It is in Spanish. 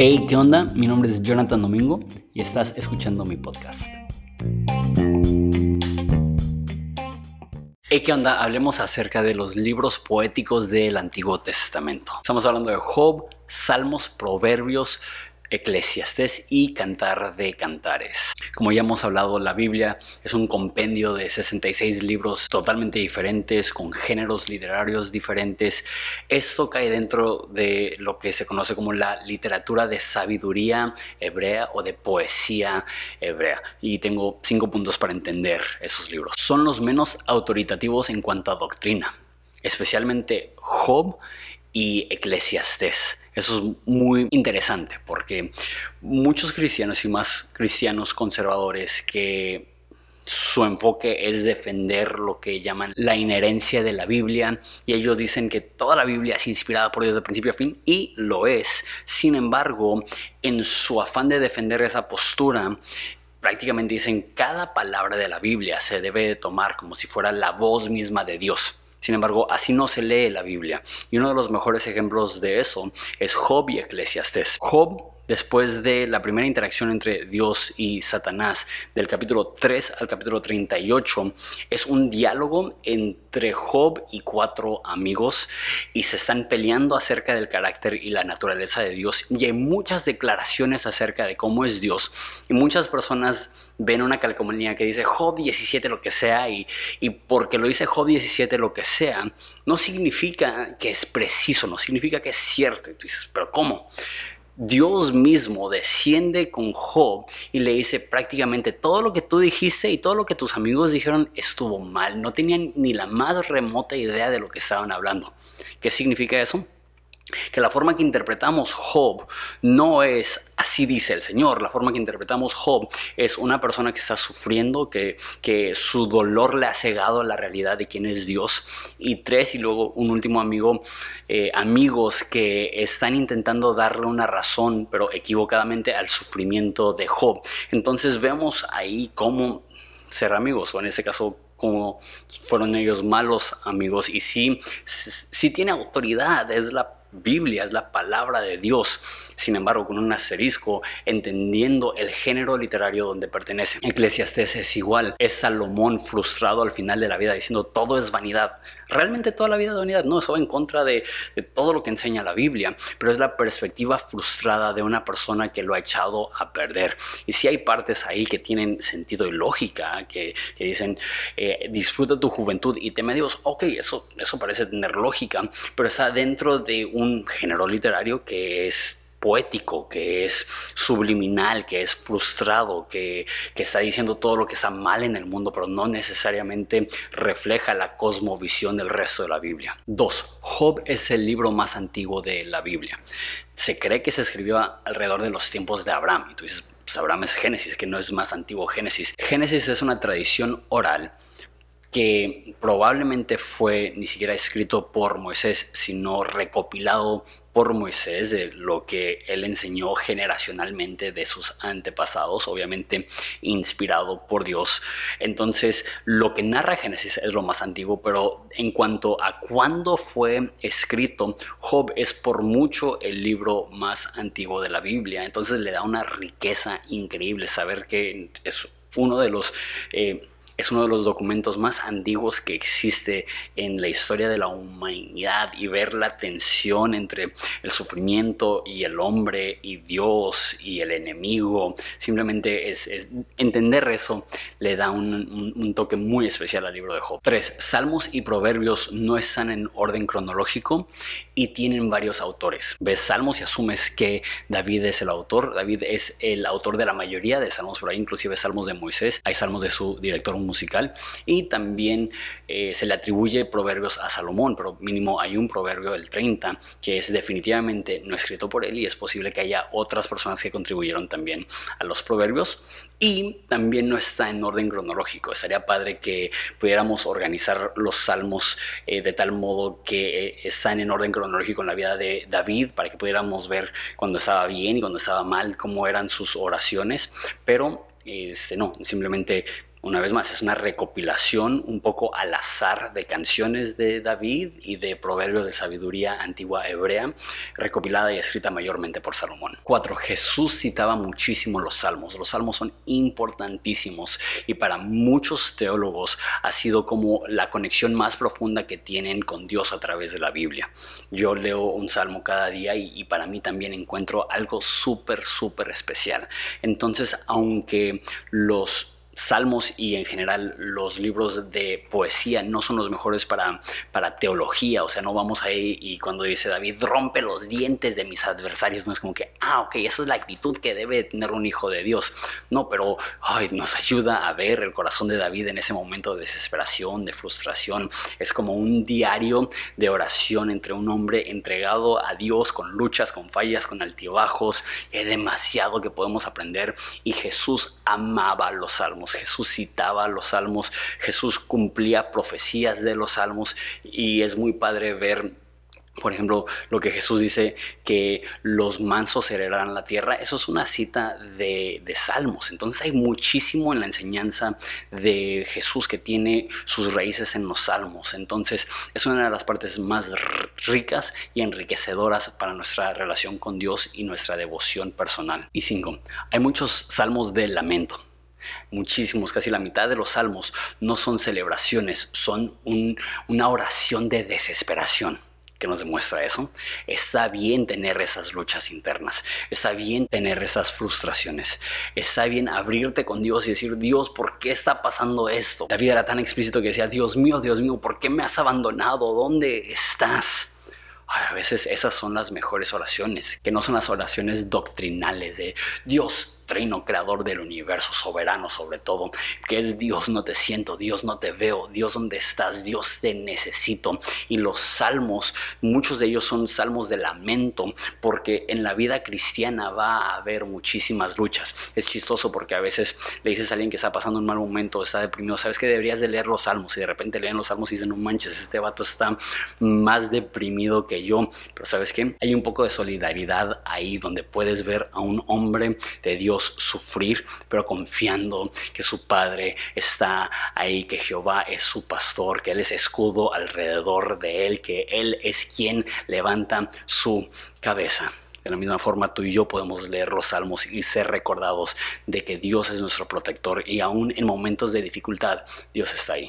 Hey, ¿qué onda? Mi nombre es Jonathan Domingo y estás escuchando mi podcast. Hey, ¿qué onda? Hablemos acerca de los libros poéticos del Antiguo Testamento. Estamos hablando de Job, Salmos, Proverbios, Eclesiastés y Cantar de Cantares. Como ya hemos hablado, la Biblia es un compendio de 66 libros totalmente diferentes, con géneros literarios diferentes. Esto cae dentro de lo que se conoce como la literatura de sabiduría hebrea o de poesía hebrea. Y tengo cinco puntos para entender esos libros. Son los menos autoritativos en cuanto a doctrina, especialmente Job y Eclesiastés. Eso es muy interesante porque muchos cristianos y más cristianos conservadores que su enfoque es defender lo que llaman la inherencia de la Biblia y ellos dicen que toda la Biblia es inspirada por Dios de principio a fin y lo es. Sin embargo, en su afán de defender esa postura, prácticamente dicen cada palabra de la Biblia se debe tomar como si fuera la voz misma de Dios. Sin embargo, así no se lee la Biblia. Y uno de los mejores ejemplos de eso es Job y Eclesiastés. Job después de la primera interacción entre Dios y Satanás, del capítulo 3 al capítulo 38, es un diálogo entre Job y cuatro amigos y se están peleando acerca del carácter y la naturaleza de Dios y hay muchas declaraciones acerca de cómo es Dios y muchas personas ven una calcomanía que dice Job 17 lo que sea y, y porque lo dice Job 17 lo que sea, no significa que es preciso, no significa que es cierto. Y tú dices, pero ¿cómo? Dios mismo desciende con Job y le dice prácticamente todo lo que tú dijiste y todo lo que tus amigos dijeron estuvo mal. No tenían ni la más remota idea de lo que estaban hablando. ¿Qué significa eso? Que la forma que interpretamos Job no es así dice el Señor, la forma que interpretamos Job es una persona que está sufriendo, que, que su dolor le ha cegado a la realidad de quién es Dios, y tres, y luego un último amigo, eh, amigos que están intentando darle una razón, pero equivocadamente al sufrimiento de Job. Entonces vemos ahí cómo ser amigos, o en este caso como fueron ellos malos amigos y sí, sí tiene autoridad, es la Biblia, es la palabra de Dios sin embargo con un asterisco, entendiendo el género literario donde pertenece. Eclesiastés es igual, es Salomón frustrado al final de la vida diciendo todo es vanidad. Realmente toda la vida es vanidad, no, eso va en contra de, todo lo que enseña la Biblia, pero es la perspectiva frustrada de una persona que lo ha echado a perder. Y si hay partes ahí que tienen sentido y lógica, que, dicen eh, disfruta tu juventud y teme a Dios, ok, eso, eso parece tener lógica, pero está dentro de un género literario que es poético, que es subliminal, que es frustrado, que, está diciendo todo lo que está mal en el mundo, pero no necesariamente refleja la cosmovisión del resto de la Biblia. Dos, Job es el libro más antiguo de la Biblia. Se cree que se escribió alrededor de los tiempos de Abraham. Y tú dices, pues Abraham es Génesis, que no es más antiguo Génesis. Génesis es una tradición oral que probablemente fue ni siquiera escrito por Moisés, sino recopilado por Moisés de lo que él enseñó generacionalmente de sus antepasados, obviamente inspirado por Dios. Entonces, lo que narra Génesis es lo más antiguo, pero en cuanto a cuándo fue escrito, Job es por mucho el libro más antiguo de la Biblia. Entonces le da una riqueza increíble saber que es uno de los... Eh, es uno de los documentos más antiguos que existe en la historia de la humanidad y ver la tensión entre el sufrimiento y el hombre y Dios y el enemigo, simplemente es, entender eso le da un, toque muy especial al libro de Job. 3. Salmos y proverbios no están en orden cronológico y tienen varios autores. Ves Salmos y asumes que David es el autor. David es el autor de la mayoría de salmos, por ahí inclusive salmos de Moisés. Hay salmos de su director musical y también eh, se le atribuye proverbios a Salomón, pero mínimo hay un proverbio del 30 que es definitivamente no escrito por él y es posible que haya otras personas que contribuyeron también a los proverbios y también no está en orden cronológico. Estaría padre que pudiéramos organizar los salmos eh, de tal modo que eh, están en orden cronológico en la vida de David para que pudiéramos ver cuando estaba bien y cuando estaba mal, cómo eran sus oraciones, pero este, no, simplemente una vez más, es una recopilación un poco al azar de canciones de David y de proverbios de sabiduría antigua hebrea, recopilada y escrita mayormente por Salomón. 4. Jesús citaba muchísimo los salmos. Los salmos son importantísimos y para muchos teólogos ha sido como la conexión más profunda que tienen con Dios a través de la Biblia. Yo leo un salmo cada día y, y para mí también encuentro algo súper, súper especial. Entonces, aunque los salmos y en general los libros de poesía no son los mejores para, para teología, o sea, no vamos ahí y cuando dice David, rompe los dientes de mis adversarios, no es como que, ah, ok, esa es la actitud que debe tener un hijo de Dios, no, pero ay, nos ayuda a ver el corazón de David en ese momento de desesperación, de frustración, es como un diario de oración entre un hombre entregado a Dios con luchas, con fallas, con altibajos, hay demasiado que podemos aprender y Jesús amaba los salmos. Jesús citaba los salmos, Jesús cumplía profecías de los salmos y es muy padre ver por ejemplo, lo que Jesús dice que los mansos heredarán la tierra, eso es una cita de, de, Salmos. Entonces hay muchísimo en la enseñanza de Jesús que tiene sus raíces en los Salmos. Entonces es una de las partes más ricas y enriquecedoras para nuestra relación con Dios y nuestra devoción personal. Y cinco, hay muchos salmos de lamento muchísimos, casi la mitad de los salmos no son celebraciones, son una oración de desesperación. que nos demuestra eso? Está bien tener esas luchas internas, está bien tener esas frustraciones, está bien abrirte con Dios y decir, Dios, ¿por qué está pasando esto? David era tan explícito que decía, Dios mío, Dios mío, ¿por qué me has abandonado? ¿Dónde estás? a veces esas son las mejores oraciones, que no son las oraciones doctrinales de Dios, trino creador del universo, soberano sobre todo, que es Dios, no te siento, Dios, no te veo, Dios, ¿dónde estás? Dios, te necesito. Y los salmos, muchos de ellos son salmos de lamento, porque en la vida cristiana va a haber muchísimas luchas. Es chistoso porque a veces le dices a alguien que está pasando un mal momento, está deprimido, sabes que deberías de leer los salmos y de repente leen los salmos y dicen, no manches, este vato está más deprimido que yo. Pero sabes que hay un poco de solidaridad ahí donde puedes ver a un hombre de Dios sufrir, pero confiando que su Padre está ahí, que Jehová es su pastor, que Él es escudo alrededor de Él, que Él es quien levanta su cabeza. De la misma forma, tú y yo podemos leer los salmos y ser recordados de que Dios es nuestro protector y aún en momentos de dificultad, Dios está ahí.